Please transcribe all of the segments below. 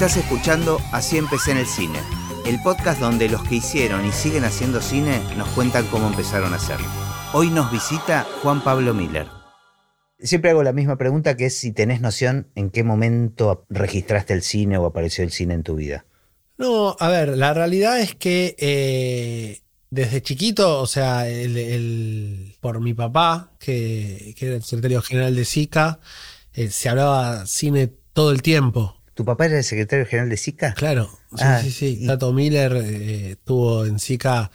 Estás escuchando Así empecé en el cine, el podcast donde los que hicieron y siguen haciendo cine nos cuentan cómo empezaron a hacerlo. Hoy nos visita Juan Pablo Miller. Siempre hago la misma pregunta que es si tenés noción en qué momento registraste el cine o apareció el cine en tu vida. No, a ver, la realidad es que eh, desde chiquito, o sea, el, el- por mi papá, que, que era el secretario general de SICA, eh, se hablaba cine todo el tiempo. ¿Tu papá era el secretario general de SICA? Claro, sí, Ah, sí, sí. y- Tato Miller eh, estuvo en SICA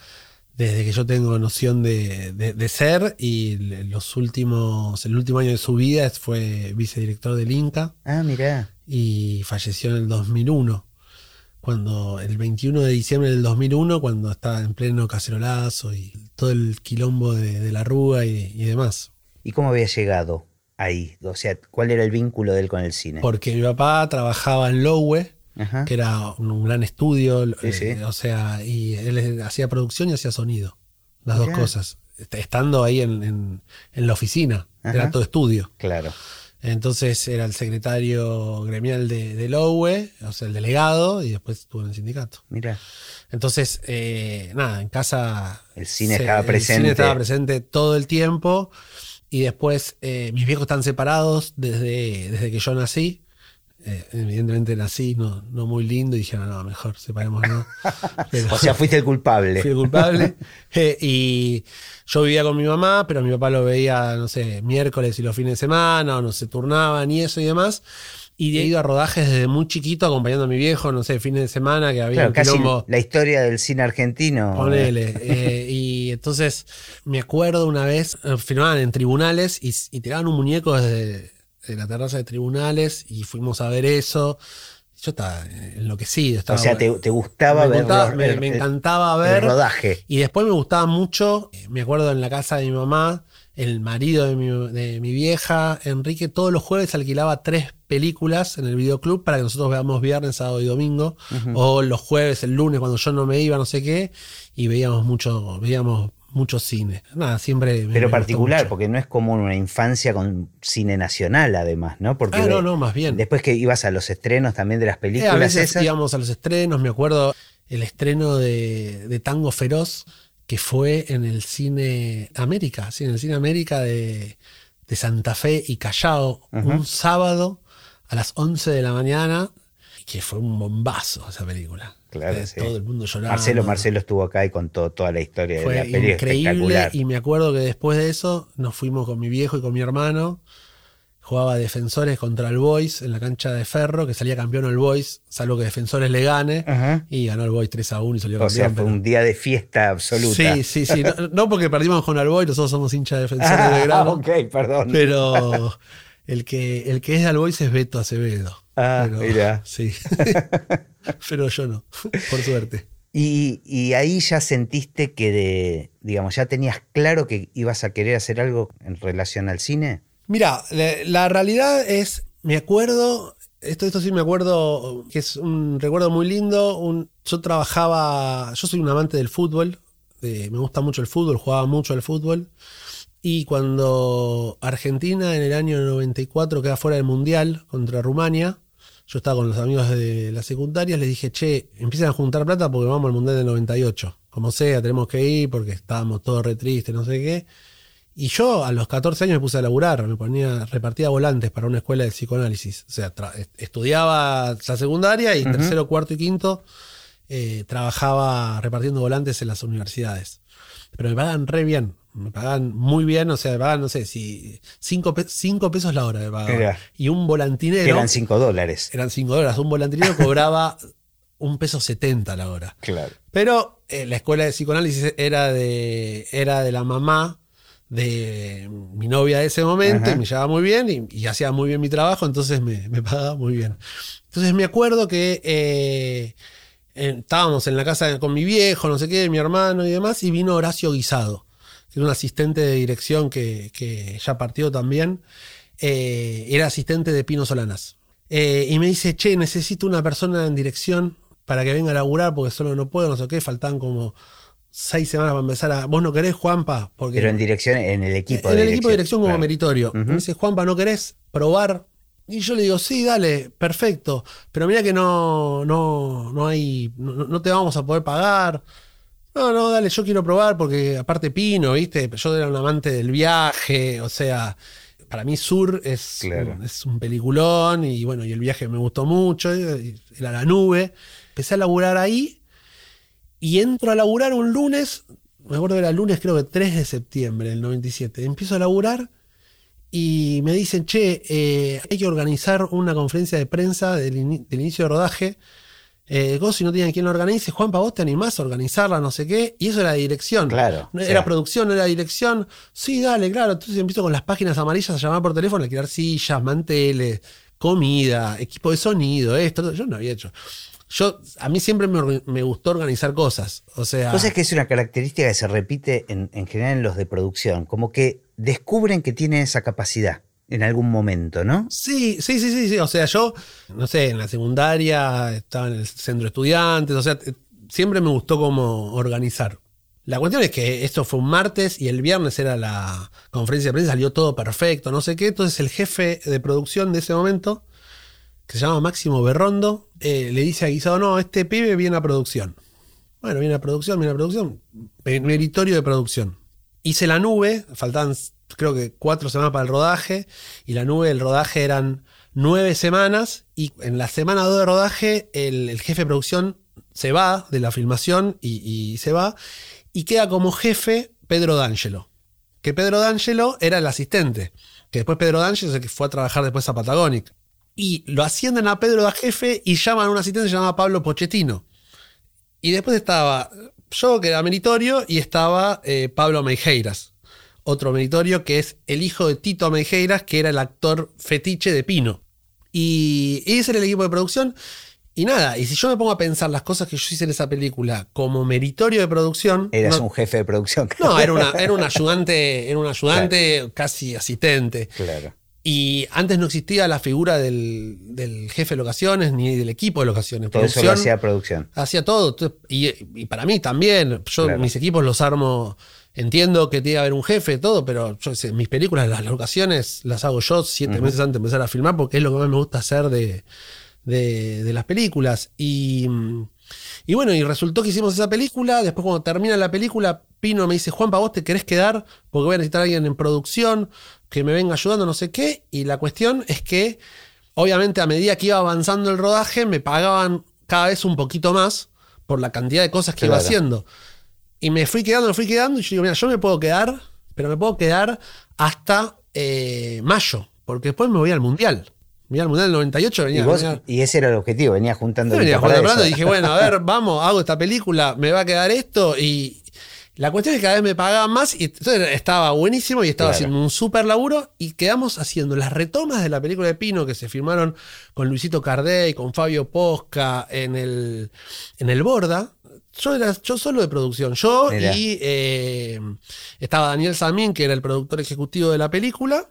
desde que yo tengo noción de, de- de ser y los últimos, el último año de su vida fue vicedirector del Inca Ah, mirá. y falleció en el 2001. Cuando, el 21 de diciembre del 2001, cuando estaba en pleno cacerolazo y todo el quilombo de, de la rúa y, y demás. ¿Y cómo había llegado ahí? O sea, ¿cuál era el vínculo de él con el cine? Porque mi papá trabajaba en Lowe, Ajá. que era un, gran estudio, Sí, eh, o sea, y él hacía producción y hacía sonido, las Mirá. dos cosas, Est- estando ahí en, en- en la oficina, Ajá. era todo estudio. Claro. Entonces era el secretario gremial de, de Lowe, o sea, el delegado, y después estuvo en el sindicato. Mira. Entonces, eh, nada, en casa... El cine se- estaba El presente. cine estaba presente todo el tiempo. Y después, eh, mis viejos están separados desde, desde que yo nací. Eh, evidentemente nací no, no muy lindo y dijeron, no, mejor separémonos. Pero- O sea, fuiste el culpable. fui el culpable. Eh, y yo vivía con mi mamá, pero mi papá lo veía, no sé, miércoles y los fines de semana, o no se turnaban y eso y demás. Y he ido a rodajes desde muy chiquito acompañando a mi viejo, no sé, fines de semana que había Claro, un casi quilombo. la historia del cine argentino. Ponele. eh, y entonces me acuerdo una vez, eh, filmaban en tribunales y, y tiraban un muñeco desde de la terraza de tribunales y fuimos a ver eso. Yo estaba enloquecido. O Estaba, sea, te, te gustaba me, ver me- el- me el- encantaba el ver. rodaje. Y después me gustaba mucho, eh, me acuerdo en la casa de mi mamá, el marido de mi, de mi vieja, Enrique, todos los jueves alquilaba tres películas en el videoclub para que nosotros veamos viernes, sábado y domingo, o los jueves, el lunes cuando yo no me iba, no sé qué, y veíamos mucho, veíamos mucho cine. Nada, siempre. me- Pero particular, porque no es como una infancia con cine nacional, además, ¿no? Porque Ah, no, no, más bien. después que ibas a los estrenos también de las Eh, películas a veces esas. íbamos a los estrenos, me acuerdo el estreno de, de Tango Feroz, que fue en el cine América, sí, en el cine América de, de Santa Fe y Callao, un sábado a las 11 de la mañana, que fue un bombazo esa película. Claro, Eh, sí. Todo el mundo llorando. Marcelo, Marcelo estuvo acá y contó toda la historia de Fue la peli increíble espectacular. y me acuerdo que después de eso nos fuimos con mi viejo y con mi hermano. Jugaba Defensores contra el Boys en la cancha de Ferro, que salía campeón el Boys, salvo que Defensores le gane. Ajá. Y ganó el Boys 3 a 1 y salió O sea, campeón. fue un día de fiesta absoluta. pero- Sí, sí, sí. No, no porque perdimos con el Boys, nosotros somos hinchas de Defensores de Ah, Belgrano. ok, perdón. Pero el que, el que es de al Boys es Beto Acevedo. Ah, Pero- mira. Sí. pero yo no, por suerte. Y, y ahí ya sentiste que, de, digamos, ya tenías claro que ibas a querer hacer algo en relación al cine. Mira, la, la realidad es, me acuerdo, esto, esto sí me acuerdo, que es un recuerdo muy lindo. un- yo trabajaba, yo soy un amante del fútbol, de- me gusta mucho el fútbol, jugaba mucho al fútbol. Y cuando Argentina en el año 94 queda fuera del Mundial contra Rumania, yo estaba con los amigos de la secundaria, les dije, che, empiezan a juntar plata porque vamos al Mundial del 98. Como sea, tenemos que ir porque estábamos todos re tristes, no sé qué. Y yo a los 14 años me puse a laburar, me ponía, repartía volantes para una escuela de psicoanálisis. O sea, estudiaba la secundaria y tercero, cuarto y quinto eh, trabajaba repartiendo volantes en las universidades. Pero me pagan re bien, me pagan muy bien, o sea, me pagan, no sé, si 5 pesos la hora me pagaban. Y un volantinero, eran 5 dólares. eran 5 dólares, un volantinero cobraba un peso 70 la hora. Claro. Pero eh, la escuela de psicoanálisis era de, era de la mamá de mi novia de ese momento, y me llevaba muy bien y, y hacía muy bien mi trabajo, entonces me, me pagaba muy bien. Entonces me acuerdo que eh, eh, estábamos en la casa con mi viejo, no sé qué, mi hermano y demás, y vino Horacio Guisado, era un asistente de dirección que, que ya partió también, eh, era asistente de Pino Solanas. Eh, y me dice, che, necesito una persona en dirección para que venga a laburar porque solo no puedo, no sé qué, faltan como seis semanas para empezar a... ¿Vos no querés, Juanpa? Porque Pero en dirección, en el equipo en de el equipo de dirección como claro. meritorio. Me dice, Juanpa, ¿no querés probar Y yo le digo, sí, dale, perfecto. Pero mira que no, no, no hay, no, no te vamos a poder pagar. No, no, dale, yo quiero probar porque aparte Pino, ¿viste? Yo era un amante del viaje, o sea, para mí Sur es, Claro. es un peliculón y bueno, y el viaje me gustó mucho, y era la nube. Empecé a laburar ahí y entro a laburar un lunes, me acuerdo que era el lunes creo que 3 de septiembre del 97. Empiezo a laburar y me dicen, che, eh, hay que organizar una conferencia de prensa del inicio de rodaje. Eh, vos, si no tienen quien lo organice, Juanpa, vos te animás a organizarla, no sé qué. Y eso era dirección. Claro, Era sea. producción, no era dirección. Sí, dale, claro. Entonces empiezo con las páginas amarillas a llamar por teléfono, a alquilar sillas, manteles, comida, equipo de sonido, esto. Yo no había hecho. Yo, a mí siempre me, me gustó organizar cosas. O sea. Cosa que es una característica que se repite en, en general en los de producción, como que descubren que tienen esa capacidad en algún momento, ¿no? Sí, sí, sí, sí, sí. O sea, yo, no sé, en la secundaria estaba en el centro de estudiantes, o sea, t- siempre me gustó como organizar. La cuestión es que esto fue un martes y el viernes era la conferencia de prensa, salió todo perfecto, no sé qué. Entonces el jefe de producción de ese momento, que se llama Máximo Berrondo, eh, le dice a Guisado, no, este pibe viene a producción. Bueno, viene a producción, viene a producción. Meritorio de producción. Hice la nube, faltaban creo que cuatro semanas para el rodaje, y la nube del rodaje eran nueve semanas, y en la semana dos de rodaje el, jefe de producción se va de la filmación y, se va, y queda como jefe Pedro D'Angelo. Que Pedro D'Angelo era el asistente, que después Pedro D'Angelo es el que fue a trabajar después a Patagonic. Y lo ascienden a Pedro de jefe y llaman a un asistente que se llama Pablo Pochettino. Y después estaba yo, que era meritorio, y estaba eh, Pablo Meijeiras, otro meritorio que es el hijo de Tito Meijeiras, que era el actor fetiche de Pino. Y ese era el equipo de producción. Y nada, y si yo me pongo a pensar las cosas que yo hice en esa película como meritorio de producción. Eras no, un jefe de producción. no, era, una, era un ayudante, era un ayudante casi asistente. Claro. Y antes no existía la figura del, del jefe de locaciones ni del equipo de locaciones. Todo eso lo hacía producción. hacía todo. Y, y para mí también. Yo Claro. mis equipos los armo. Entiendo que tiene que haber un jefe, todo, pero yo sé, mis películas, las locaciones, las hago yo siete meses antes de empezar a filmar porque es lo que más me gusta hacer de, de, de las películas. Y, y bueno, y resultó que hicimos esa película. Después, cuando termina la película, Pino me dice: Juanpa, vos te querés quedar porque voy a necesitar a alguien en producción que me venga ayudando, no sé qué. Y la cuestión es que, obviamente, a medida que iba avanzando el rodaje, me pagaban cada vez un poquito más por la cantidad de cosas que iba haciendo. Y me fui quedando, me fui quedando. Y yo digo: Mira, yo me puedo quedar, pero me puedo quedar hasta eh, mayo, porque después me voy al mundial. Voy al mundial del 98, Y, venía, vos- venía- y ese era el objetivo, venía juntando yo venía eso. y dije, bueno, a ver, vamos, hago esta película, me va a quedar esto. Y la cuestión es que cada vez me pagaban más y entonces estaba buenísimo y estaba Claro. haciendo un súper laburo y quedamos haciendo las retomas de la película de Pino que se firmaron con Luisito Cardey, con Fabio Posca en el, en el Borda. Yo era yo solo de producción. Yo y eh, estaba Daniel Samín, que era el productor ejecutivo de la película.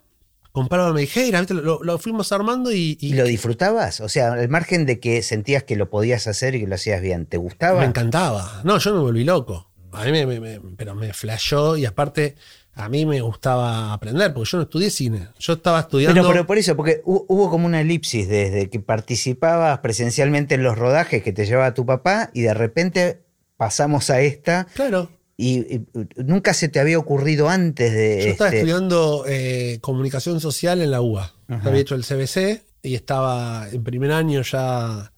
Con Pablo Meijeira. Lo, lo fuimos armando y, y ¿Y lo disfrutabas? O sea, al margen de que sentías que lo podías hacer y que lo hacías bien, ¿te gustaba? Me encantaba. No, yo me volví loco. A mí me, me- me- pero me flashó y aparte a mí me gustaba aprender porque yo no estudié cine. Yo estaba estudiando. Pero, pero por eso, porque hu- hubo como una elipsis desde que participabas presencialmente en los rodajes que te llevaba tu papá y de repente pasamos a esta claro, y, y nunca se te había ocurrido antes de... yo estaba este- estudiando eh, comunicación social en la UBA. Ajá. Había hecho el CBC y estaba en primer año ya.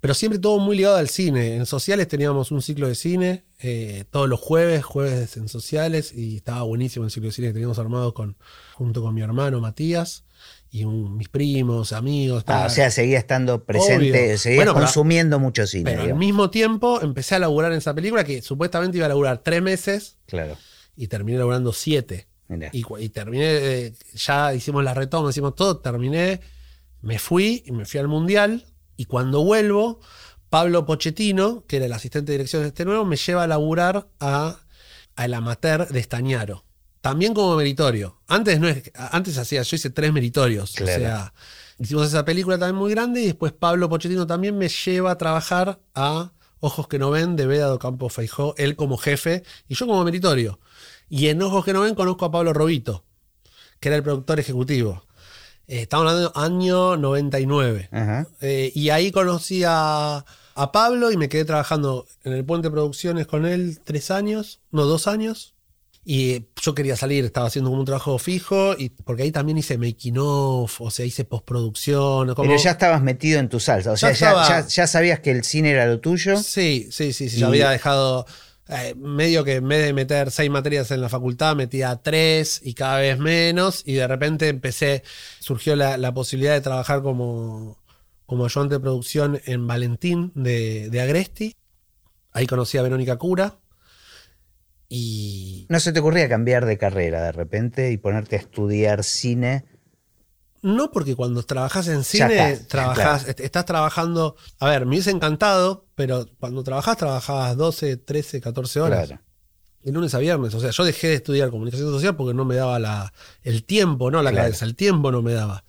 Pero siempre todo muy ligado al cine. En sociales teníamos un ciclo de cine eh, todos los jueves, jueves en sociales, y estaba buenísimo el ciclo de cine que teníamos armado con, junto con mi hermano Matías y un- mis primos, amigos. Ah, o sea, seguía estando presente, Obvio. seguías Bueno, pero- consumiendo mucho cine. Pero al mismo tiempo empecé a laburar en esa película que supuestamente iba a laburar tres meses Claro, y terminé laburando siete. Y, y terminé, eh, ya hicimos la retoma, hicimos todo, terminé, me fui y me fui al mundial. Y cuando vuelvo, Pablo Pochettino, que era el asistente de dirección de este nuevo, me lleva a laburar a, a el amateur de Estañaro. También como meritorio. Antes no es, antes hacía, yo hice tres meritorios. Claro. O sea, hicimos esa película también muy grande y después Pablo Pochettino también me lleva a trabajar a Ojos que no ven de Veda do Campo Feijó, él como jefe y yo como meritorio. Y en Ojos que no ven conozco a Pablo Robito, que era el productor ejecutivo. Eh, estamos hablando del año 99. Ajá. Eh, y ahí conocí a, a Pablo y me quedé trabajando en el Puente Producciones con él tres años, no, dos años. Y yo quería salir, estaba haciendo como un trabajo fijo, y porque ahí también hice making off, o sea, hice postproducción. Como... Pero ya estabas metido en tu salsa. O sea, Ya ya, estaba- ya- ya sabías que el cine era lo tuyo. Sí, sí, sí, sí. Y- Yo había dejado. eh, medio que en vez de meter seis materias en la facultad, metía tres y cada vez menos. Y de repente empecé. Surgió la, la posibilidad de trabajar como, como ayudante de producción en Valentín de, de Agresti. Ahí conocí a Verónica Cura. Y ¿No se te ocurría cambiar de carrera de repente y ponerte a estudiar cine? No, porque cuando trabajas en cine, está, trabajás, est- estás trabajando. A ver, me hubiese encantado, pero cuando trabajás, trabajabas 12, 13, 14 horas. Claro. De lunes a viernes. O sea, yo dejé de estudiar comunicación social porque no me daba la, el tiempo, no la Claro. cabeza, el tiempo no me daba.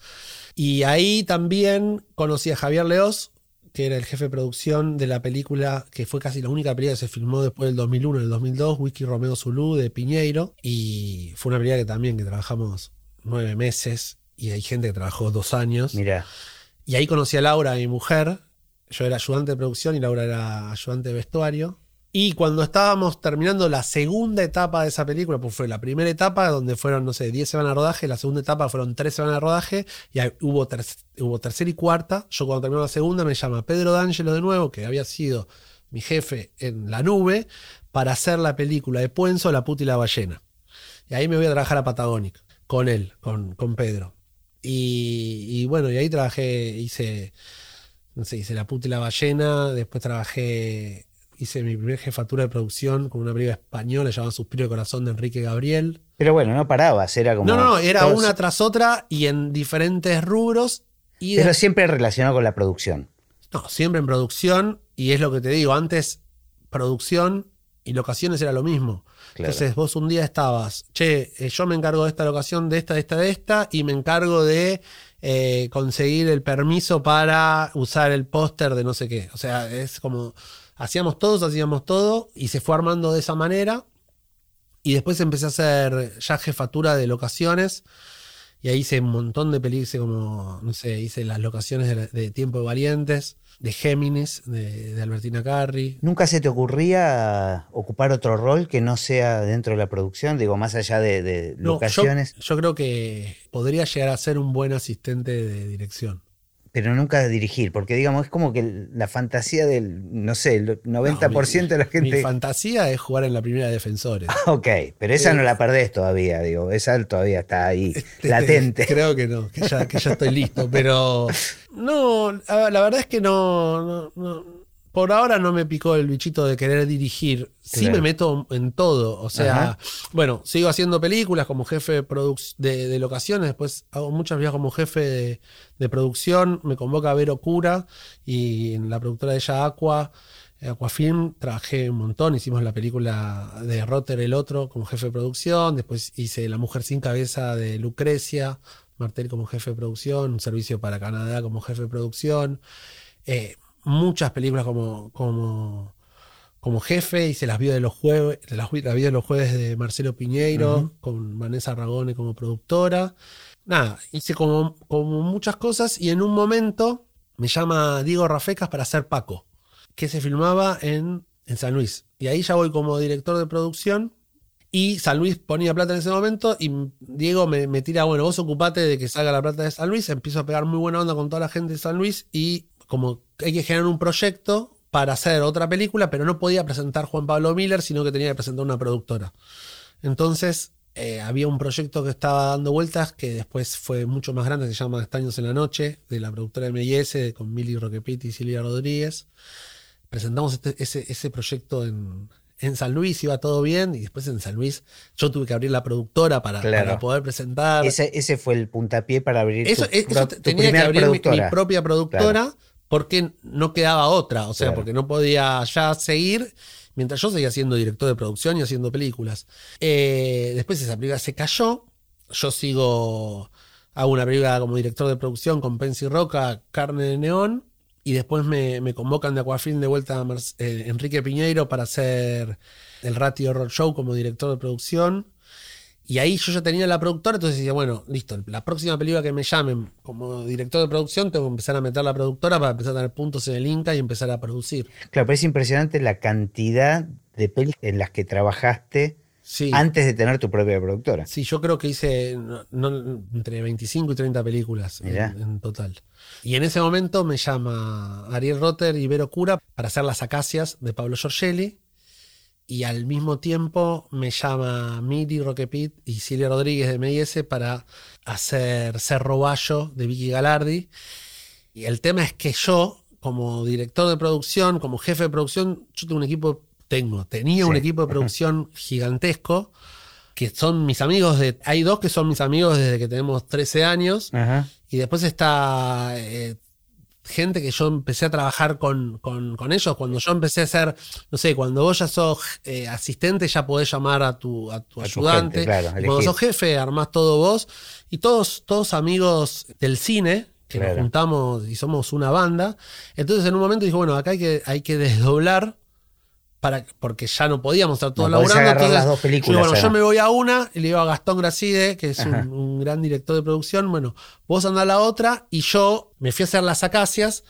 Y ahí también conocí a Javier Leos, que era el jefe de producción de la película, que fue casi la única película que se filmó después del 2001, en el 2002, Whisky Romeo Zulu de Piñeiro. Y fue una película que también que trabajamos nueve meses y hay gente que trabajó dos años. Mira, Y ahí conocí a Laura, mi mujer. Yo era ayudante de producción y Laura era ayudante de vestuario. Y cuando estábamos terminando la segunda etapa de esa película, pues fue la primera etapa donde fueron, no sé, 10 semanas de rodaje, la segunda etapa fueron 3 semanas de rodaje y hubo, hubo tercera y cuarta. Yo cuando terminó la segunda me llama Pedro D'Angelo de nuevo, que había sido mi jefe en la nube, para hacer la película de Puenzo, La puta y la ballena. Y ahí me voy a trabajar a Patagónica, con él, con, con Pedro. Y, y bueno, y ahí trabajé, hice, no sé, hice La puta y la ballena, después trabajé, hice mi primera jefatura de producción con una película española llamada Suspiro de Corazón de Enrique Gabriel. pero bueno, no parabas, era como... No, no, no, era todos- una tras otra y en diferentes rubros. Y Pero de- siempre relacionado con la producción. no, siempre en producción, y es lo que te digo, antes producción y locaciones era lo mismo. Claro. Entonces vos un día estabas, che, eh, yo me encargo de esta locación, de esta, de esta, de esta, y me encargo de eh, conseguir el permiso para usar el póster de no sé qué. O sea, es como, hacíamos todos, hacíamos todo, y se fue armando de esa manera. Y después empecé a hacer ya jefatura de locaciones. Y ahí hice un montón de películas, como, no sé, hice las locaciones de, Tiempo de Valientes, de Géminis, de, de Albertina Carri. ¿Nunca se te ocurría ocupar otro rol que no sea dentro de la producción? Digo, más allá de, de No, locaciones, Yo, yo creo que podría llegar a ser un buen asistente de dirección. Pero nunca dirigir, porque digamos, es como que la fantasía del, no sé, el 90% de la Mi gente... fantasía es jugar en la primera de Defensores. Ok, pero esa Eh, no la perdés todavía, digo, esa todavía está ahí, latente. Creo que no, que ya, que ya estoy listo, pero no, la verdad es que no, no- no- por ahora no me picó el bichito de querer dirigir. Sí Claro. me meto en todo, o sea, Ajá. bueno, sigo haciendo películas como jefe de, produc- de, de locaciones, después hago muchas vías como jefe de, de producción, me convoca Vero Cura y en la productora de ella Aqua. Aquafilm trabajé un montón, hicimos la película de Rotter el otro como jefe de producción, después hice La mujer sin cabeza de Lucrecia, Martel como jefe de producción, un servicio para Canadá como jefe de producción, eh, muchas películas como, como, como jefe, hice las vidas de los jueves, las, de los jueves de Marcelo Piñeiro, con Vanessa Ragone como productora. Nada, hice como, como muchas cosas y en un momento me llama Diego Rafecas para hacer Paco, que se filmaba en, en San Luis. Y ahí ya voy como director de producción. Y San Luis ponía plata en ese momento y Diego me, me tira, bueno, vos ocupate de que salga la plata de San Luis. Empiezo a pegar muy buena onda con toda la gente de San Luis y como hay que generar un proyecto para hacer otra película, pero no podía presentar Juan Pablo Miller, sino que tenía que presentar una productora. Entonces eh, había un proyecto que estaba dando vueltas que después fue mucho más grande, se llama Estaños en la Noche, de la productora MIS, con Mili Roquepiti y Silvia Rodríguez. Presentamos este- ese, ese proyecto en, en San Luis, iba todo bien, y después en San Luis yo tuve que abrir la productora para, Claro. para poder presentar. Ese, ese fue el puntapié para abrir Eso, tu, eso tu tenía que abrir mi- propia productora porque no quedaba otra, o sea, Claro. porque no podía ya seguir mientras yo seguía siendo director de producción y haciendo películas. Eh, después esa película se cayó, yo sigo, hago una película como director de producción con Pensi Roca, Carne de Neón, y después me, me convocan de Aquafilm de vuelta a eh, Enrique Piñeiro para hacer el Ratio Horror Show como director de producción. Y ahí yo ya tenía la productora, entonces decía, bueno, listo, la próxima película que me llamen como director de producción, tengo que empezar a meter la productora para empezar a tener puntos en el Inca y empezar a producir. Claro, pero es impresionante la cantidad de pelis en las que trabajaste antes de tener tu propia productora. Sí, yo creo que hice entre 25 y 30 películas en, total. Y en ese momento me llama Ariel Rotter y Vero Cura para hacer Las Acacias de Pablo Giorgelli. Y al mismo tiempo me llama Miri Roquepit y Silvia Rodríguez de MIS para hacer Cerro Bayo de Vicky Galardi. Y el tema es que yo, como director de producción, como jefe de producción, yo tengo un equipo tengo, tenía un equipo de producción gigantesco que son mis amigos de. Hay dos que son mis amigos desde que tenemos 13 años. Y después está eh, gente que yo empecé a trabajar con, ellos. Cuando yo empecé a ser, no sé, cuando vos ya sos eh, asistente, ya podés llamar a tu, a tu ayudante. cuando sos jefe, armás todo vos. Y todos, todos amigos del cine, que nos juntamos y somos una banda. Entonces en un momento dije, bueno, acá hay que, hay que desdoblar porque ya no podíamos estar todos laburando. las dos películas, bueno, yo me voy a una y le digo a Gastón Gracide, que es un, gran director de producción, bueno, vos andás a la otra y yo me fui a hacer las acacias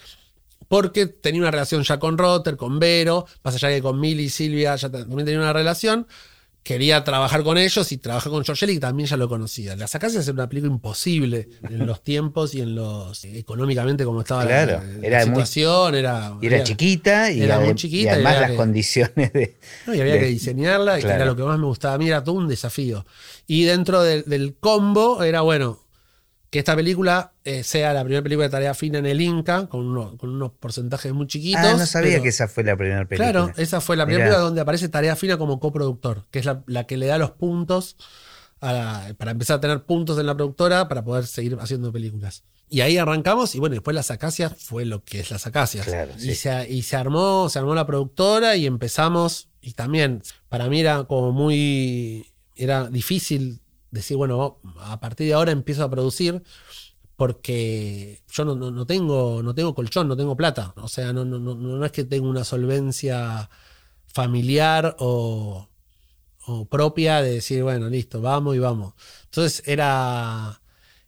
porque tenía una relación ya con Rotter, con Vero, más allá que con Mili y Silvia ya también tenía una relación quería trabajar con ellos y trabajar con George que también ya lo conocía. La sacaste es una película imposible en los tiempos y en los económicamente como estaba la, situación. era, era, chiquita y, era muy chiquita. Y además las condiciones de. No, y había que diseñarla, y era lo que más me gustaba a mí, era todo un desafío. Y dentro del combo era, bueno, que esta película eh, sea la primera película de tarea fina en el Inca, con, unos porcentajes muy chiquitos. Ah, no sabía que esa fue la primera película. Claro, esa fue la primera película donde aparece tarea fina como coproductor, que es la, que le da los puntos para empezar a tener puntos en la productora para poder seguir haciendo películas. Y ahí arrancamos, y bueno, después Las Acacias fue lo que es Las Acacias. y, se, y se armó, se armó la productora y empezamos, y también para mí era como muy, era difícil decir, bueno, a partir de ahora empiezo a producir porque yo no, tengo, no tengo colchón, no tengo plata. O sea, no, no, no es que tengo una solvencia familiar o, propia de decir, bueno, listo, vamos y vamos. Entonces era,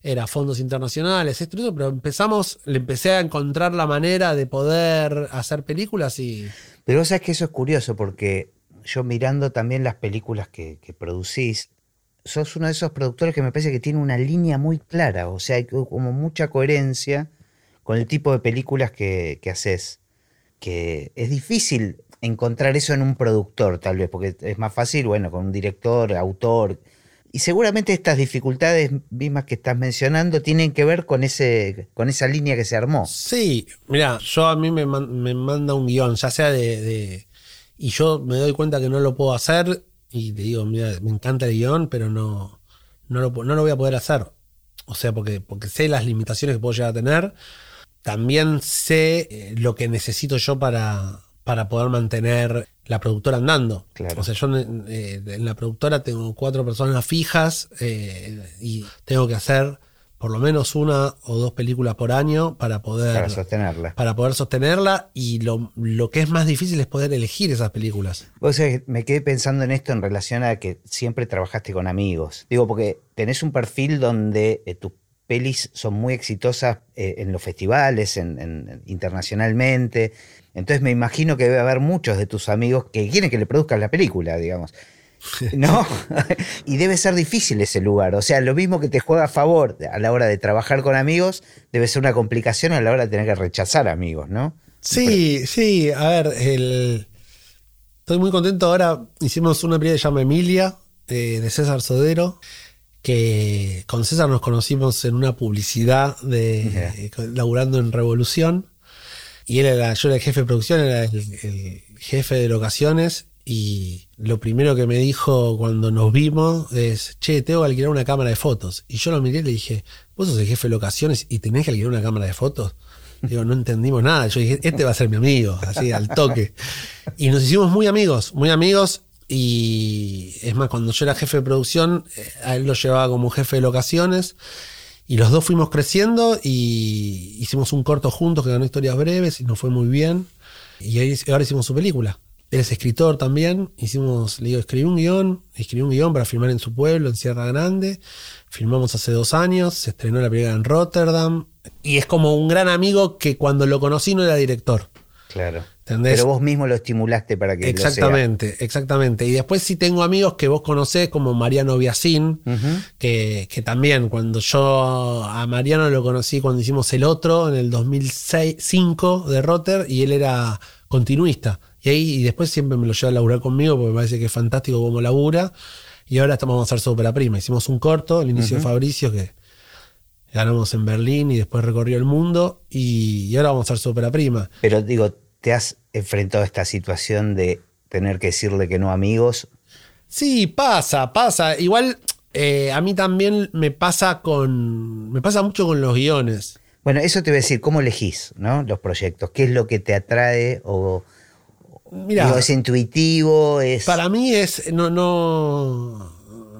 era fondos internacionales, esto, pero empezamos, le empecé a encontrar la manera de poder hacer películas y... Pero vos sabés que eso es curioso porque yo mirando también las películas que producís, sos uno de esos productores que me parece que tiene una línea muy clara, o sea, hay como mucha coherencia con el tipo de películas que, haces, que es difícil encontrar eso en un productor, tal vez, porque es más fácil, bueno, con un director, autor. Y seguramente estas dificultades mismas que estás mencionando tienen que ver con, ese, con esa línea que se armó. Sí, mira, yo a mí me, manda un guion, ya sea de, Y yo me doy cuenta que no lo puedo hacer y te digo, mira, me encanta el guion, pero no, no, lo, no lo voy a poder hacer. O sea, porque, porque sé las limitaciones que puedo llegar a tener. También sé eh, lo que necesito yo para, para poder mantener la productora andando. O sea, yo eh, en la productora tengo cuatro personas fijas eh, y tengo que hacer por lo menos una o dos películas por año para poder para sostenerla. Para poder sostenerla y lo, que es más difícil es poder elegir esas películas. O sea, me quedé pensando en esto en relación a que siempre trabajaste con amigos. Digo, porque tenés un perfil donde eh, tus pelis son muy exitosas eh, en los festivales, en, internacionalmente. Entonces me imagino que debe haber muchos de tus amigos que quieren que le produzcas la película, digamos. ¿no? y debe ser difícil ese lugar. O sea, lo mismo que te juega a favor a la hora de trabajar con amigos, debe ser una complicación a la hora de tener que rechazar amigos, ¿no? Sí, sí. A ver, estoy muy contento. Ahora hicimos una película que se llama Emilia, eh, de César Sodero, que con César nos conocimos en una publicidad de laburando en Revolución. Y él era, yo era el jefe de producción, era el jefe de locaciones y lo primero que me dijo cuando nos vimos es, che, tengo que alquilar una cámara de fotos. Y yo lo miré y le dije, vos sos el jefe de locaciones y tenés que alquilar una cámara de fotos. Digo, no entendimos nada. Yo dije, este va a ser mi amigo, así al toque. Y nos hicimos muy amigos, muy amigos. Y es más, cuando yo era jefe de producción, eh, a él lo llevaba como jefe de locaciones. Y los dos fuimos creciendo y hicimos un corto juntos que ganó historias breves y nos fue muy bien. Y ahora hicimos su película Él es escritor también. Hicimos, le digo, escribí un guion, escribí un guion para filmar en su pueblo, en Sierra Grande. Filmamos hace dos años, se estrenó la primera en Rotterdam. Y es como un gran amigo que cuando lo conocí no era director. Claro. Pero vos mismo lo estimulaste para que Exactamente, lo sea. exactamente. Y después sí tengo amigos que vos conocés, como Mariano Biasín, que, que, también cuando yo a Mariano lo conocí cuando hicimos el otro, en el 2005 de Rotter, y él era continuista. Y ahí y después siempre me lo lleva a laburar conmigo porque me parece que es fantástico como labura. Y ahora estamos a hacer su ópera prima. Hicimos un corto, el inicio de Fabricio, que ganamos en Berlín y después recorrió el mundo. Y, y ahora vamos a hacer su ópera prima. Pero digo, ¿Te has enfrentado a esta situación de tener que decirle que no a amigos? Sí, pasa, pasa. Igual eh, a mí también me pasa con. Me pasa mucho con los guiones. Bueno, eso te voy a decir, ¿cómo elegís ¿no? los proyectos? ¿Qué es lo que te atrae? O, Mira, ¿Es intuitivo? Es... Para mí es. No, no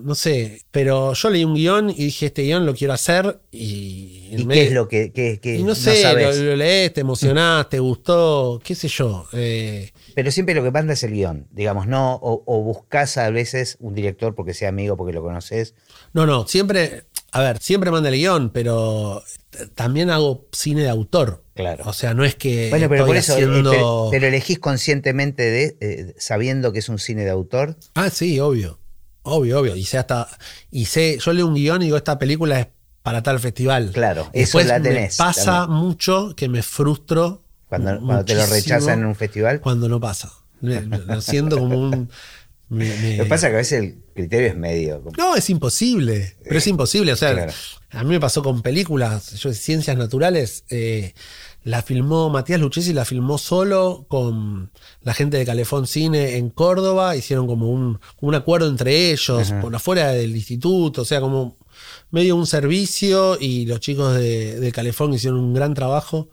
no sé, pero yo leí un guion y dije, este guion lo quiero hacer y... ¿Y qué es lo que, y no sé, lo, lees, te emocionás, te gustó, qué sé yo. Eh. Pero siempre lo que manda es el guion, digamos, ¿no? O, buscas a veces un director porque sea amigo, porque lo conoces. No, no, siempre, a ver, siempre manda el guion, pero también hago cine de autor. Claro. O sea, no es que. Bueno, pero por eso. Eh, haciendo... pero, elegís conscientemente de, eh, sabiendo que es un cine de autor. Ah, sí, obvio. Obvio, obvio. Y sé hasta. Y sé, yo leo un guion y digo, esta película es para tal festival. Claro, eso la tenés. Me pasa mucho que me frustro. Cuando, te lo rechazan en un festival. Cuando no pasa. Lo siento como un. Lo que pasa es que a veces el criterio es medio. No, es imposible. Pero es imposible. O sea, a mí me pasó con películas, yo de ciencias naturales. Eh, la filmó Matías Luchesi, la filmó solo con la gente de Calefón Cine en Córdoba. Hicieron como un, un acuerdo entre ellos, por afuera del instituto, o sea, como medio un servicio. Y los chicos de, Calefón hicieron un gran trabajo.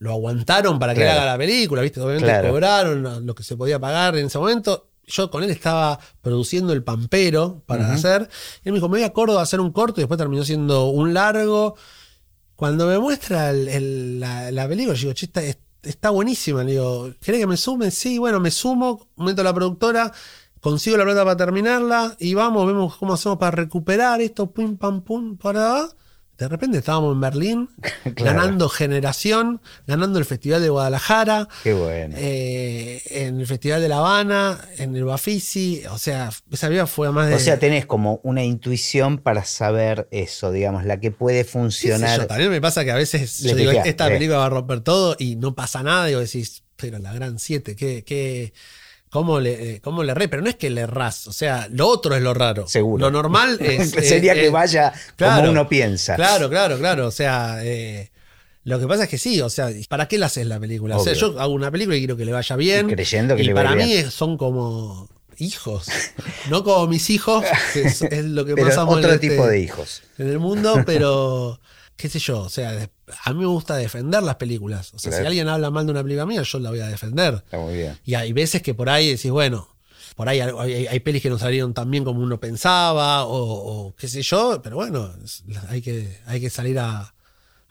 Lo aguantaron para que haga la película, ¿viste? Obviamente cobraron lo que se podía pagar en ese momento yo con él estaba produciendo el pampero para hacer. Y él me dijo, me voy a Córdoba a hacer un corto y después terminó siendo un largo. Cuando me muestra la, película, yo digo, che, está, buenísima. Le digo, ¿querés que me sume? Sí, bueno, me sumo, meto a la productora, consigo la plata para terminarla y vamos, vemos cómo hacemos para recuperar esto, pum, pam, pum, para de repente estábamos en Berlín, ganando Generación, ganando el Festival de Guadalajara. Qué bueno. Eh, en el Festival de La Habana, en el Bafisi. O sea, esa vida fue más de. O sea, tenés como una intuición para saber eso, digamos, la que puede funcionar. también me pasa que a veces yo digo, esta película va a romper todo y no pasa nada. Y vos decís, pero la gran 7, qué, qué, ¿Cómo le, eh, cómo le erré? Pero no es que le errás, o sea, lo otro es lo raro. Seguro. Lo normal es. Sería que vaya como uno piensa. Claro, claro, claro. O sea, eh, lo que pasa es que sí, o sea, ¿para qué la haces la película? O sea, yo hago una película y quiero que le vaya bien. Y creyendo que y le para mí son como hijos. No como mis hijos, que es, lo que pero Otro tipo de hijos. En el mundo, pero qué sé yo, o sea, a mí me gusta defender las películas. O sea, si alguien habla mal de una película mía, yo la voy a defender. Está muy bien. Y hay veces que por ahí decís, bueno, por ahí hay, pelis que no salieron tan bien como uno pensaba, o, qué sé yo, pero bueno, hay que, hay que salir a,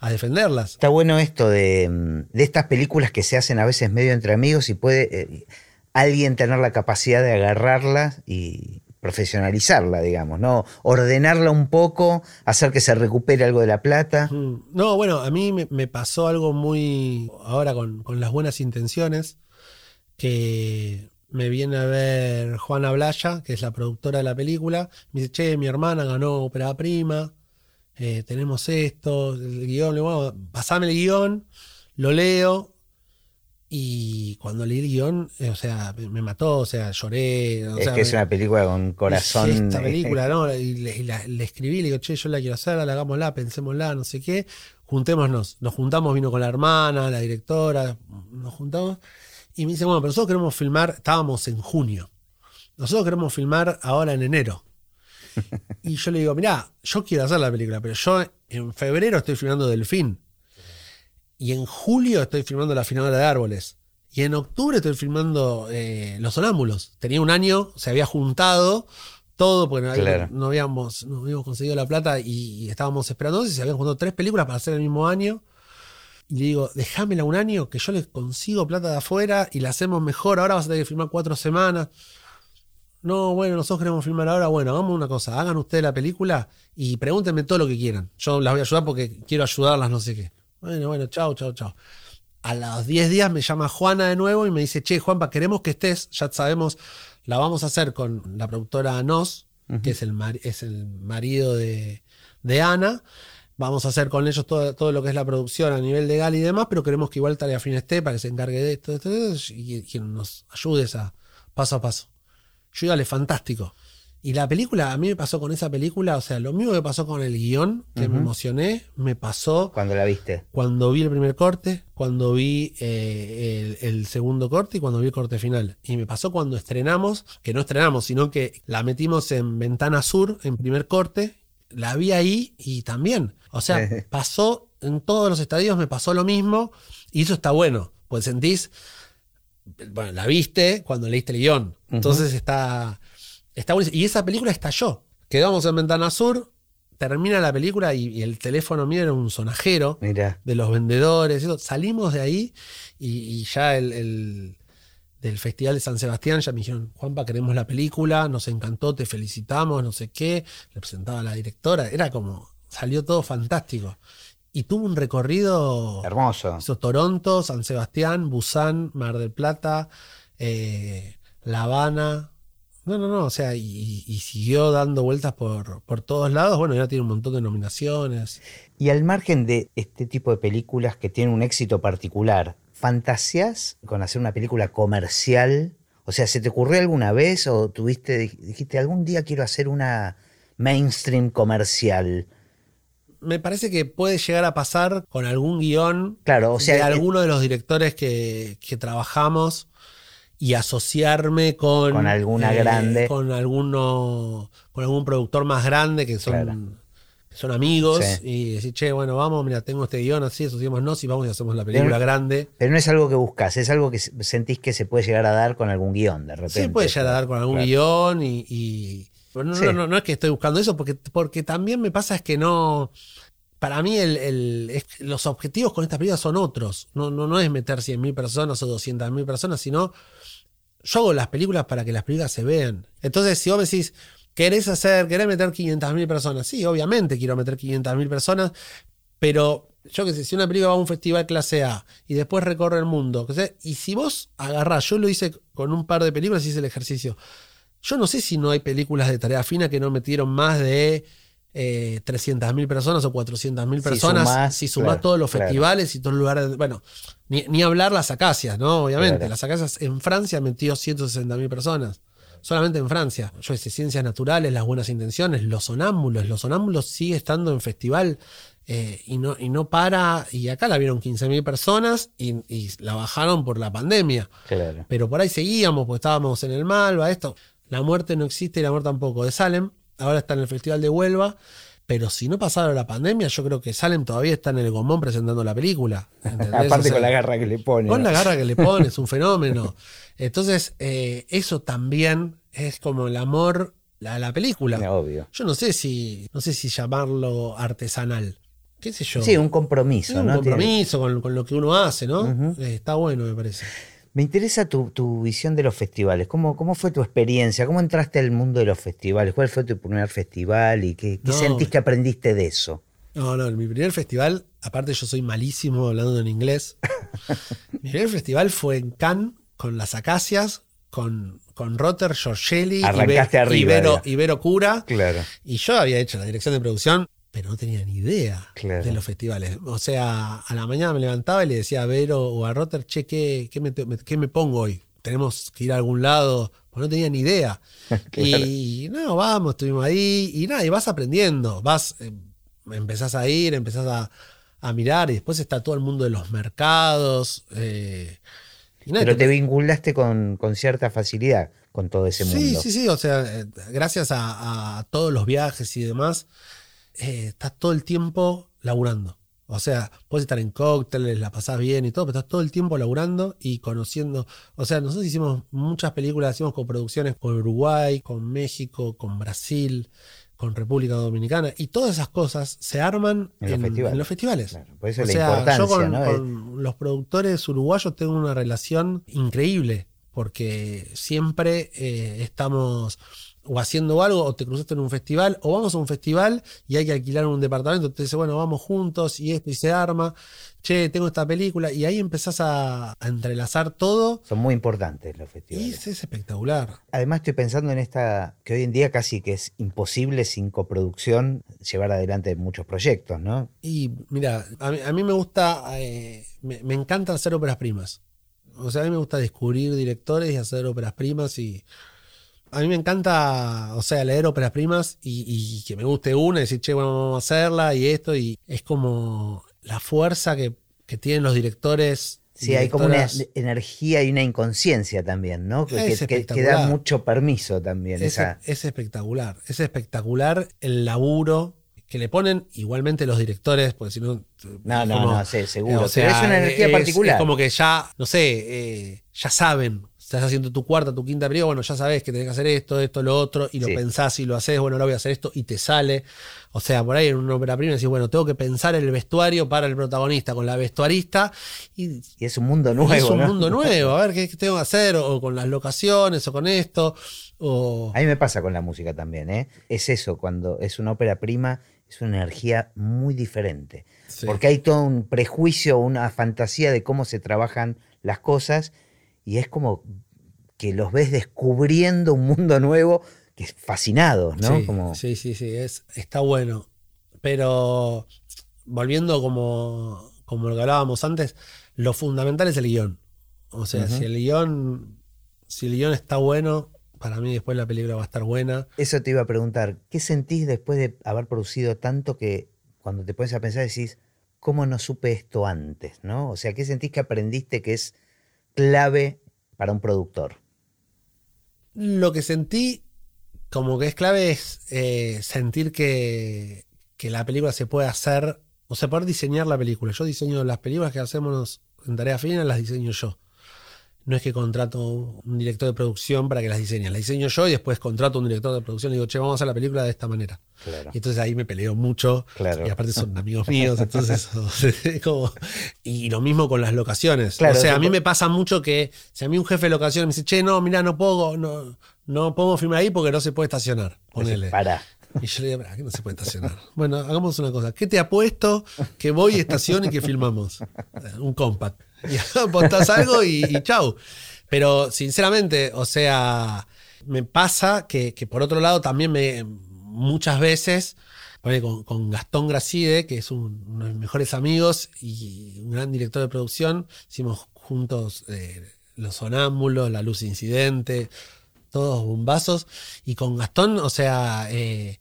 defenderlas. Está bueno esto de, estas películas que se hacen a veces medio entre amigos y puede eh, alguien tener la capacidad de agarrarlas y, profesionalizarla, digamos, ¿no? Ordenarla un poco, hacer que se recupere algo de la plata. No, bueno, a mí me, pasó algo muy, ahora con, las buenas intenciones, que me viene a ver Juana Blaya, que es la productora de la película, me dice, che, mi hermana ganó ópera prima, eh, tenemos esto, el guion, le bueno, pasame el guion, lo leo, y cuando leí el guion, eh, o sea, me mató, o sea, lloré. es que es una película con corazón. Esta película, ¿no? Y, le, escribí, le digo, che, yo la quiero hacer, la hagámosla, pensémosla, no sé qué. Juntémonos. Nos juntamos, vino con la hermana, la directora, nos juntamos. Y me dice, bueno, pero nosotros queremos filmar, estábamos en junio. Nosotros queremos filmar ahora en enero. Y yo le digo, mirá, yo quiero hacer la película, pero yo en febrero estoy filmando Delfín. Y en julio estoy filmando La Finadora de Árboles. Y en octubre estoy filmando eh, Los Sonámbulos. Tenía un año, se había juntado todo, porque no, habíamos, no habíamos conseguido la plata y, estábamos esperando. Y se habían juntado tres películas para hacer el mismo año. Y le digo, déjamela un año que yo le consigo plata de afuera y la hacemos mejor. Ahora vas a tener que filmar cuatro semanas. No, bueno, nosotros queremos filmar ahora. Bueno, hagamos una cosa. Hagan ustedes la película y pregúntenme todo lo que quieran. Yo las voy a ayudar porque quiero ayudarlas, no sé qué. Bueno, bueno, chao, chao, chao. A los 10 días me llama Juana de nuevo y me dice, che, Juanpa, queremos que estés, ya sabemos, la vamos a hacer con la productora Nos, que es el, es el marido de, de, Ana. Vamos a hacer con ellos todo, todo, lo que es la producción a nivel legal y demás, pero queremos que igual Tarea Fin esté para que se encargue de esto, esto, esto y que nos ayude a paso a paso. Yo dale, fantástico. Y la película, a mí me pasó con esa película, o sea, lo mismo que pasó con el guion, que me emocioné, me pasó. Cuando la viste. Cuando vi el primer corte, cuando vi eh, el, segundo corte y cuando vi el corte final. Y me pasó cuando estrenamos, que no estrenamos, sino que la metimos en Ventana Sur, en primer corte, la vi ahí y también. O sea, pasó en todos los estadios, me pasó lo mismo, y eso está bueno, pues sentís. Bueno, la viste cuando leíste el guion. Entonces está Está Y esa película estalló. Quedamos en Ventana Sur, termina la película y, el teléfono mío era un sonajero de los vendedores. Salimos de ahí y, ya el, del Festival de San Sebastián ya me dijeron, Juanpa, queremos la película, nos encantó, te felicitamos, no sé qué. Le presentaba a la directora. Era como, salió todo fantástico. Y tuvo un recorrido hermoso. Hizo Toronto, San Sebastián, Busan, Mar del Plata, eh, La Habana, no, no, no, o sea, y, siguió dando vueltas por, por, todos lados. Bueno, ya tiene un montón de nominaciones. Y al margen de este tipo de películas que tienen un éxito particular, ¿fantasías con hacer una película comercial? O sea, ¿se te ocurrió alguna vez o tuviste, dijiste, algún día quiero hacer una mainstream comercial? me parece que puede llegar a pasar con algún guion claro, o sea, de alguno de los directores que, que trabajamos y asociarme con. Con alguna eh, grande. Con alguno. Con algún productor más grande que son. son amigos y decir, che, bueno, vamos, mira, tengo este guion así, asociémonos y vamos y hacemos la película grande. Pero no es algo que buscas, es algo que sentís que se puede llegar a dar con algún guion, de repente. Sí, puede llegar a dar con algún guion y. no, no, no, es que estoy buscando eso, porque, porque también me pasa es que no para mí el, los objetivos con esta película son otros. No, no, no es meter 100.000 personas o 200.000 personas, sino yo hago las películas para que las películas se vean. Entonces, si vos decís, ¿querés hacer, querés meter 500.000 personas? Sí, obviamente quiero meter 500.000 personas, pero yo qué sé, si una película va a un festival clase A y después recorre el mundo, y si vos agarrás, yo lo hice con un par de películas hice el ejercicio. Yo no sé si no hay películas de tarea fina que no metieron más de eh, 300.000 personas o 400.000 personas, si sumás, todos los festivales y todos los lugares. Bueno, ni, hablar las acacias, ¿no? Obviamente. Las acacias en Francia metió 160.000 personas. Solamente en Francia. Yo hice ciencias naturales, las buenas intenciones, los sonámbulos. Los sonámbulos sigue estando en festival eh, y, no, y no para. Y acá la vieron 15.000 personas y, la bajaron por la pandemia. Pero por ahí seguíamos, porque estábamos en el mal, va esto. La muerte no existe y la muerte tampoco. De Salem, ahora está en el Festival de Huelva. Pero si no pasara la pandemia, yo creo que Salem todavía está en el Gomón presentando la película. Aparte con la garra que le pone. Con la garra que le pone, es un fenómeno. Entonces, eh, eso también es como el amor a la película. Obvio. Yo no sé si, no sé si llamarlo artesanal. ¿Qué sé yo? Sí, un compromiso, Un compromiso con, lo que uno hace, ¿no? Eh, está bueno, me parece. Me interesa tu, visión de los festivales. ¿Cómo, ¿Cómo, fue tu experiencia? ¿Cómo entraste al mundo de los festivales? ¿Cuál fue tu primer festival y qué, sentís que aprendiste de eso? No, no, mi primer festival, aparte yo soy malísimo hablando en inglés. mi primer festival fue en Cannes con las acacias, con, con Rotter, Giorgelli, Ibero, Ibero Cura. Claro. Y yo había hecho la dirección de producción pero no tenía ni idea de los festivales. O sea, a la mañana me levantaba y le decía a Vero o a Rotter, che, ¿qué, me, pongo hoy? Tenemos que ir a algún lado. Pues no tenía ni idea. Y no, vamos, estuvimos ahí y nada, y vas aprendiendo. Vas, eh, empezás a ir, empezás a, mirar y después está todo el mundo de los mercados. Eh, pero te, vinculaste con, cierta facilidad con todo ese mundo. Sí, sí, sí. O sea, eh, gracias a todos los viajes y demás eh, estás todo el tiempo laburando. O sea, puedes estar en cócteles, la pasás bien y todo, pero estás todo el tiempo laburando y conociendo. O sea, nosotros hicimos muchas películas, hicimos coproducciones con Uruguay, con México, con Brasil, con República Dominicana. Y todas esas cosas se arman En los festivales. los festivales. Claro, por eso O la sea, importancia, yo con, ¿no? con los productores uruguayos tengo una relación increíble, porque siempre eh, estamos o haciendo algo, o te cruzaste en un festival, o vamos a un festival y hay que alquilar un departamento, te dice, bueno, vamos juntos y esto y se arma, che, tengo esta película, y ahí empezás a, a entrelazar todo, Son muy importantes los y festivales. es, es espectacular. Además estoy pensando en esta, que hoy en día casi que es imposible sin coproducción llevar adelante muchos proyectos, ¿no? Y mira, a mí, a mí me gusta, eh, me, me encanta hacer óperas primas. O sea, a mí me gusta descubrir directores y hacer óperas primas y a mí me encanta, o sea, leer óperas primas y, y que me guste una y decir, che, bueno, vamos a hacerla y esto y es como la fuerza que, que tienen los directores. Sí, hay como una energía y una inconsciencia también, ¿no? Que, Es que- que- que da mucho permiso también. Es, esa, es espectacular, es espectacular el laburo que le ponen igualmente los directores, porque si no... no, no, como- no, sí, seguro. O sea, pero es una energía es- particular. Es como que ya, no sé, eh, ya saben. Estás haciendo tu cuarta, tu quinta película, bueno, ya sabes que tenés que hacer esto, esto, lo otro, y lo Sí. pensás y lo haces, bueno, ahora voy a hacer esto, y te sale. O sea, por ahí en una ópera prima decís, bueno, tengo que pensar el vestuario para el protagonista con la vestuarista, y y es un mundo nuevo. es un ¿no? mundo nuevo, a ver qué, qué tengo que hacer, o, o con las locaciones, o con esto, o... A mí me pasa con la música también, ¿eh? Es eso, cuando es una ópera prima, es una energía muy diferente. Sí. Porque hay todo un prejuicio, una fantasía de cómo se trabajan las cosas y es como que los ves descubriendo un mundo nuevo, que es fascinados, ¿no? Sí, como, sí, sí, sí, es, está bueno. Pero volviendo como, como lo que hablábamos antes, lo fundamental es el guion. O sea, si el guion, si el guion está bueno, para mí después la película va a estar buena. Eso te iba a preguntar, ¿qué sentís después de haber producido tanto que cuando te pones a pensar decís, ¿cómo no supe esto antes? ¿no? O sea, ¿qué sentís que aprendiste que es clave para un productor? Lo que sentí como que es clave es eh, sentir que, que la película se puede hacer, o sea, poder diseñar la película. Yo diseño las películas que hacemos en tarea fina, las diseño yo. No es que contrato un director de producción para que las diseñe, las diseño yo y después contrato un director de producción y digo, che, vamos a hacer la película de esta manera. Claro. Y entonces ahí me peleo mucho. Claro. Y aparte son amigos míos, entonces es como... Y lo mismo con las locaciones. Claro, o sea, a mí me pasa mucho que si a mí un jefe de locación me dice, che, no, mira, no puedo, no, no podemos filmar ahí porque no se puede estacionar. Ponele. Para. Y yo le digo, "Pará, que no se puede estacionar. Bueno, hagamos una cosa. ¿Qué te apuesto que voy y estaciono y que filmamos? Un compact. Y apostás algo y, y chau. Pero sinceramente, o sea, me pasa que, que por otro lado también me muchas veces con, con Gastón Gracide, que es un- uno de mis mejores amigos y un gran director de producción, hicimos juntos eh, Los Sonámbulos, La Luz Incidente, todos bombazos. Y con Gastón, o sea, eh,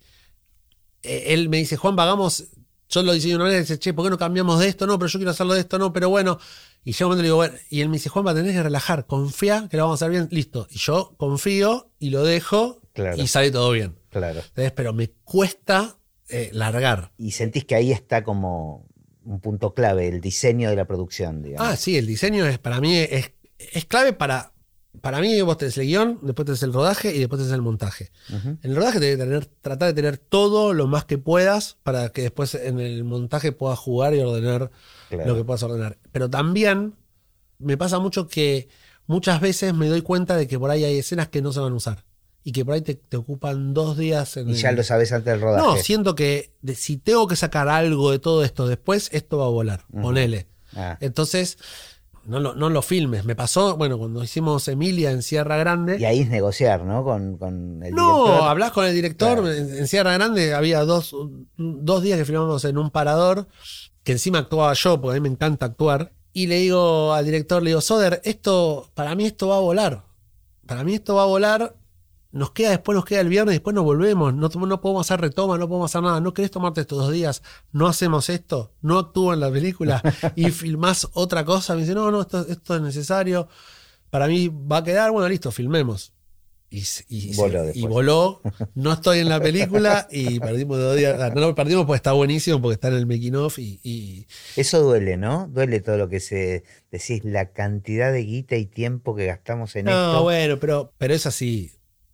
eh, él me dice, Juan, hagamos, yo lo diseño de una manera, y dice, che, ¿por qué no cambiamos de esto? No, pero yo quiero hacerlo de esto, no, pero bueno. Y yo un momento le digo, bueno, y él me dice, Juan, va a tener que relajar, confía que lo vamos a hacer bien, listo. Y yo confío y lo dejo Claro. y sale todo bien. Claro. ¿Entendés? Pero me cuesta eh, largar. Y sentís que ahí está como un punto clave, el diseño de la producción, digamos. Ah, sí, el diseño es para mí es, es clave para. Para mí, vos tenés el guion, después tenés el rodaje y después tenés el montaje. En el rodaje tenés que tener, tratar de tener todo lo más que puedas para que después en el montaje puedas jugar y ordenar Claro. lo que puedas ordenar. Pero también me pasa mucho que muchas veces me doy cuenta de que por ahí hay escenas que no se van a usar. Y que por ahí te, te ocupan dos días en Y ya lo sabes antes del rodaje. No, siento que de- si tengo que sacar algo de todo esto después, esto va a volar. Ujú. Ponele. Ah, Entonces, no lo, no lo filmes. Me pasó, bueno, cuando hicimos Emilia en Sierra Grande. y ahí es negociar, ¿no? Con, con el No, director. hablas con el director. Claro. En, en Sierra Grande había dos, dos días que filmamos en un parador, que encima actuaba yo, porque a mí me encanta actuar. Y le digo al director, le digo, Soder, esto, para mí esto va a volar. Para mí esto va a volar. Nos queda después, nos queda el viernes, después nos volvemos. No, no podemos hacer retoma, no podemos hacer nada. ¿No querés tomarte estos dos días? ¿No hacemos esto? ¿No actúo en la película? ¿Y filmás otra cosa? Me dice, no, no, esto, esto es necesario. Para mí va a quedar, bueno, listo, filmemos. Y, Voló y voló. No estoy en la película y perdimos dos días. No lo perdimos porque está buenísimo, porque está en el making of y, y- Eso duele, ¿no? Duele todo lo que se decís, la cantidad de guita y tiempo que gastamos en No, esto. bueno, pero, pero es así.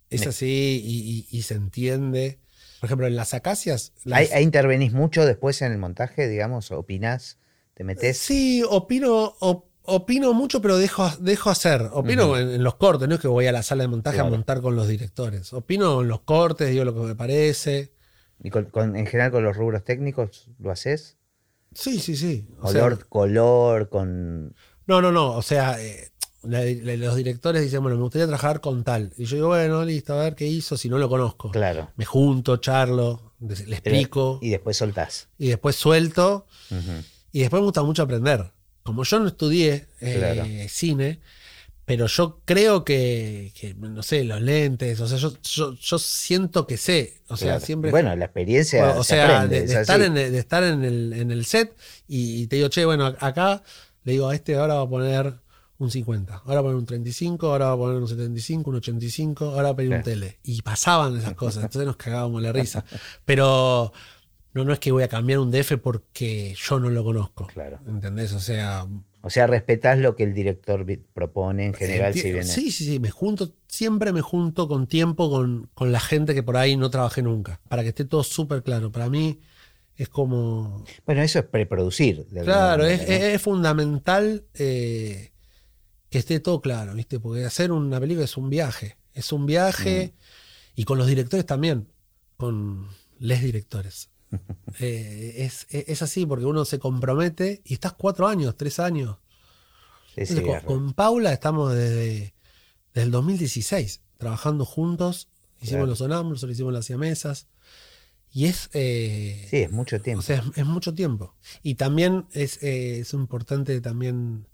Es así y, y- y se entiende. Por ejemplo, en las acacias. las- ¿Ahí, ahí intervenís mucho después en el montaje, digamos? ¿Opinás? ¿Te metés? Sí, opino, op- opino mucho, pero dejo, dejo hacer. Opino en, en los cortes, no es que voy a la sala de montaje Claro. a montar con los directores. Opino en los cortes, digo lo que me parece. ¿Y con- con- en general con los rubros técnicos lo haces? Sí, sí, sí. O sea, Olor, color, con... no, no, no. O sea, eh, la- la- los directores dicen, bueno, me gustaría trabajar con tal. Y yo digo, bueno, listo, a ver qué hizo si no lo conozco. Claro. Me junto, charlo, le explico Y después soltás. y después suelto. Y después me gusta mucho aprender. Como yo no estudié eh, Claro. cine, pero yo creo que, que, no sé, los lentes, o sea, yo, yo, yo siento que sé. O sea, Claro. siempre. Bueno, la experiencia o se sea, aprende, de, es de estar, así. en, de estar en el, en el set y, y te digo, che, bueno, acá le digo a este ahora va a poner un 50, ahora va a poner un 35, ahora va a poner un 75, un 85, ahora va a pedir un tele. Y pasaban esas cosas, entonces nos cagábamos la risa. Pero no, no es que voy a cambiar un DF porque yo no lo conozco. Claro. ¿Entendés? O sea. O sea, respetás lo que el director propone en general, si viene. Sí, sí, sí. Me junto, siempre me junto con tiempo con, con la gente que por ahí no trabajé nunca. Para que esté todo súper claro. Para mí es como. Bueno, eso es preproducir. de Claro, es, manera, ¿no? es- es fundamental eh, que esté todo claro, ¿viste? Porque hacer una película es un viaje. Es un viaje. Mm. Y con los directores también. Con les directores. Eh, es, es- así porque uno se compromete y estás cuatro años, tres años. Sí, sí, Entonces, con, Paula estamos desde, desde el 2016 trabajando juntos. Hicimos Claro. los sonámbulos, lo hicimos las siamesas. Y es. eh, Sí, es mucho tiempo. o sea, es, es mucho tiempo. Y también es, eh, es importante también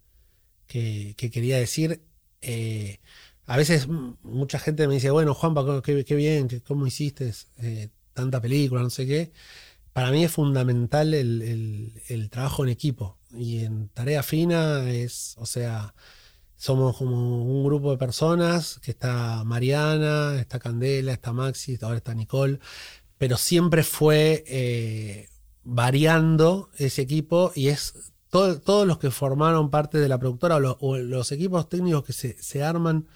que, que quería decir. eh, a veces mucha gente me dice, bueno, Juanpa, qué, qué bien, cómo hiciste eh, tanta película, no sé qué. Para mí es fundamental el, el- el trabajo en equipo. Y en tarea fina es, o sea, somos como un grupo de personas, que está Mariana, está Candela, está Maxi, ahora está Nicole, pero siempre fue eh, variando ese equipo y es todo- todos los que formaron parte de la productora o, lo- o los equipos técnicos que se, se arman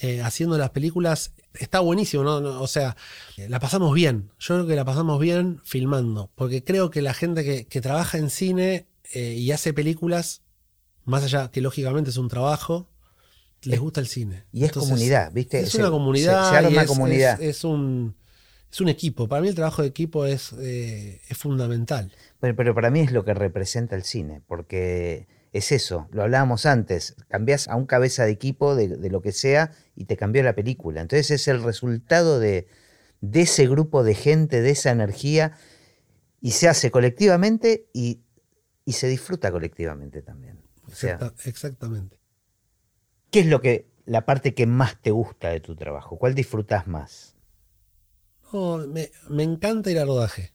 eh, haciendo las películas, está buenísimo, ¿no? O sea, eh, la pasamos bien. Yo creo que la pasamos bien filmando, porque creo que la gente que, que trabaja en cine eh, y hace películas, más allá que lógicamente es un trabajo, les gusta el cine. Y es Entonces, comunidad, ¿viste? Es Se- una comunidad. Se, se arma y una es, comunidad. Es, es un, es un equipo. Para mí el trabajo de equipo es, eh, es fundamental. Pero, pero para mí es lo que representa el cine, porque es eso, lo hablábamos antes, cambias a un cabeza de equipo de, de lo que sea y te cambió la película. Entonces es el resultado de, de ese grupo de gente, de esa energía, y se hace colectivamente y, y se disfruta colectivamente también. O sea, Exacta- exactamente. ¿qué es lo que, la parte que más te gusta de tu trabajo? ¿Cuál disfrutas más? No, me, me encanta ir a rodaje.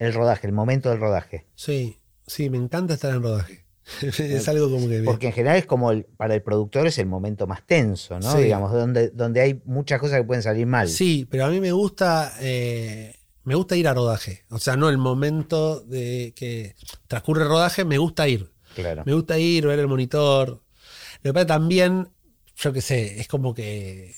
El rodaje, el momento del rodaje. Sí, sí, me encanta estar en rodaje. es algo como que... Porque en general es como el- para el productor es el momento más tenso, ¿no? Sí. Digamos, donde, donde hay muchas cosas que pueden salir mal. Sí, pero a mí me gusta, eh, me gusta ir a rodaje. O sea, no el momento de que transcurre el rodaje, me gusta ir. Claro. Me gusta ir, ver el monitor. Lo que pasa también, yo qué sé, es como que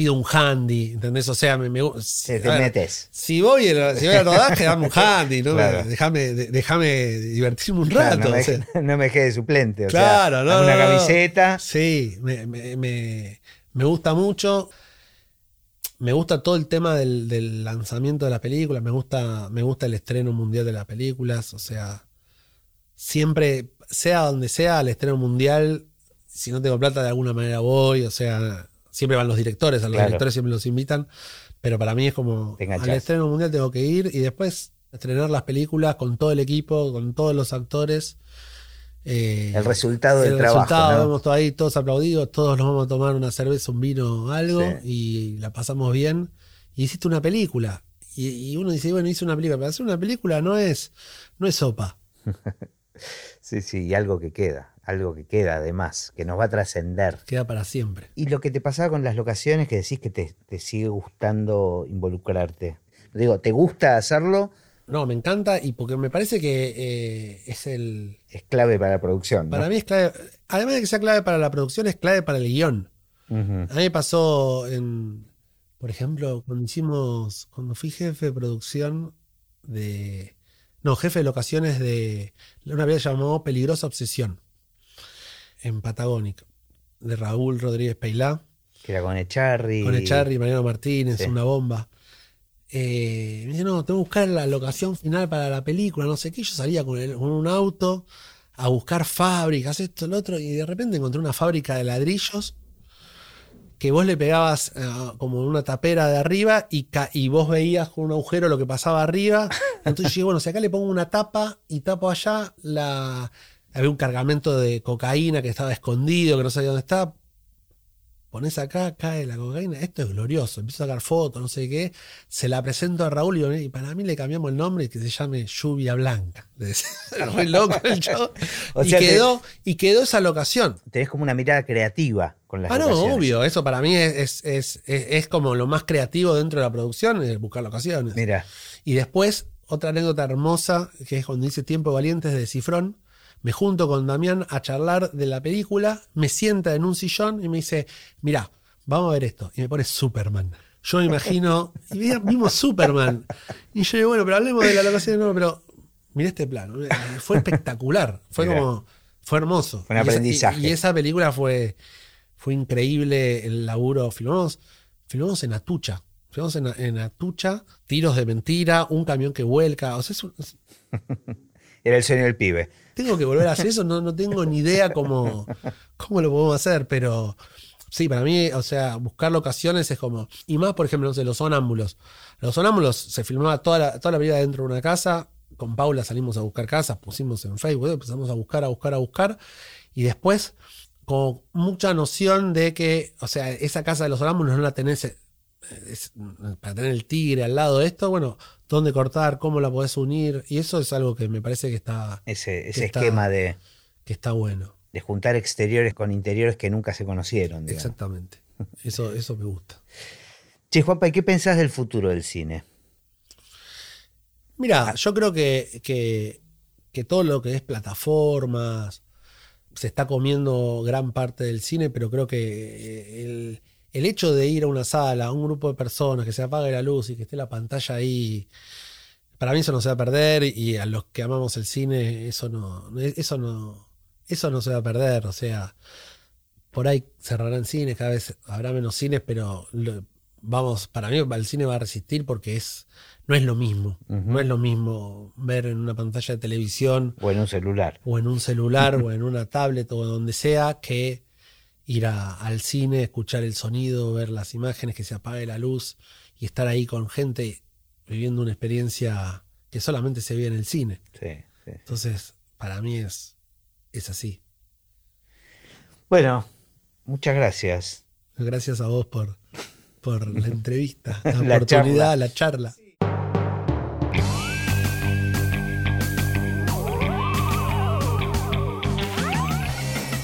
pido un handy, ¿entendés? O sea, me, me gu- Te, te a ver, metes. Si voy, si voy al rodaje, dame un handy, ¿no? Claro. Déjame, déjame divertirme un Claro, rato. no, me, o sea. no me dejes de suplente. o Claro, sea, no, una no, camiseta. Sí, me, me- me- me gusta mucho. Me gusta todo el tema del, del lanzamiento de la película. Me gusta, me gusta el estreno mundial de las películas. O sea, siempre, sea donde sea, el estreno mundial, si no tengo plata, de alguna manera voy. O sea, siempre van los directores, a los Claro. directores siempre los invitan. Pero para mí es como, al estreno mundial tengo que ir y después estrenar las películas con todo el equipo, con todos los actores. Eh, El resultado del el trabajo. resultado, ¿no? vemos todos ahí, todos aplaudidos, todos nos vamos a tomar una cerveza, un vino, algo, Sí. y la pasamos bien. Y hiciste una película. Y, y uno dice, bueno, hice una película. Pero hacer una película no es, no es sopa. Sí, sí, y algo que queda. Algo que queda además, que nos va a trascender. Queda para siempre. Y lo que te pasaba con las locaciones, que decís que te, te sigue gustando involucrarte. Digo, ¿te gusta hacerlo? No, me encanta y porque me parece que eh, es el... Es clave para la producción. ¿no? Para mí es clave. Además de que sea clave para la producción, es clave para el guion. A mí me pasó en, Por ejemplo, cuando hicimos, cuando fui jefe de producción de, no, jefe de locaciones de una vez llamó Peligrosa Obsesión en Patagónica, de Raúl Rodríguez Peilá. Que era con Echarri. Con Echarri, Mariano Martínez, una bomba. Eh, me dice, no, tengo que buscar la locación final para la película, no sé qué. Yo salía con, con un auto a buscar fábricas, esto, lo otro, y de repente encontré una fábrica de ladrillos que vos le pegabas eh, como una tapera de arriba y, y, vos veías con un agujero lo que pasaba arriba. Entonces dije, bueno, si acá le pongo una tapa y tapo allá, la... había un cargamento de cocaína que estaba escondido, que no sabía dónde estaba pones acá, cae la cocaína, esto es glorioso, empiezo a sacar fotos, no sé qué, se la presento a Raúl y, para mí le cambiamos el nombre y que se llame Lluvia Blanca. Muy loco el show. y, quedó, y quedó esa locación. Tenés como una mirada creativa con las Ah, no, obvio, eso para mí es, es, es, como lo más creativo dentro de la producción, es buscar locaciones. Mira. Y después, otra anécdota hermosa, que es cuando dice Tiempo Valientes de Cifrón, me junto con Damián a charlar de la película, me sienta en un sillón y me dice, mira, vamos a ver esto. Y me pone Superman. Yo me imagino, y vimos Superman. Y yo digo, bueno, pero hablemos de la locación de nuevo, pero mira este plano. Fue espectacular. Fue como, fue hermoso. Fue un aprendizaje. Y esa, película fue, fue increíble el laburo. Filmamos, filmamos en Atucha. Filmamos en, Atucha, tiros de mentira, un camión que vuelca. O sea, es, Era el sueño del pibe tengo que volver a hacer eso, no, no tengo ni idea cómo, cómo lo podemos hacer, pero sí, para mí, o sea, buscar locaciones es como. Y más, por ejemplo, no sé, los sonámbulos. Los sonámbulos se filmaba toda la, toda la vida dentro de una casa. Con Paula salimos a buscar casas, pusimos en Facebook, empezamos a buscar, a buscar, a buscar. Y después, con mucha noción de que, o sea, esa casa de los sonámbulos no la tenés para tener el tigre al lado de esto, bueno, dónde cortar, cómo la podés unir. Y eso es algo que me parece que está. Ese, esquema de. Que está bueno. De juntar exteriores con interiores que nunca se conocieron. Exactamente. Eso, eso me gusta. Che, Juanpa, ¿y qué pensás del futuro del cine? Mira, yo creo que, que, que todo lo que es plataformas se está comiendo gran parte del cine, pero creo que el, el hecho de ir a una sala, a un grupo de personas, que se apague la luz y que esté la pantalla ahí, para mí eso no se va a perder y a los que amamos el cine eso no, eso no, eso no se va a perder. O sea, por ahí cerrarán cines, cada vez habrá menos cines, pero vamos, para mí el cine va a resistir porque es, no es lo mismo. No es lo mismo ver en una pantalla de televisión. O en un celular. O en un celular, o en una tablet, o donde sea, que ir al cine, escuchar el sonido, ver las imágenes, que se apague la luz y estar ahí con gente viviendo una experiencia que solamente se ve en el cine. Entonces, para mí es, es así. Bueno, muchas gracias. Gracias a vos por, por la entrevista, la, oportunidad, la charla.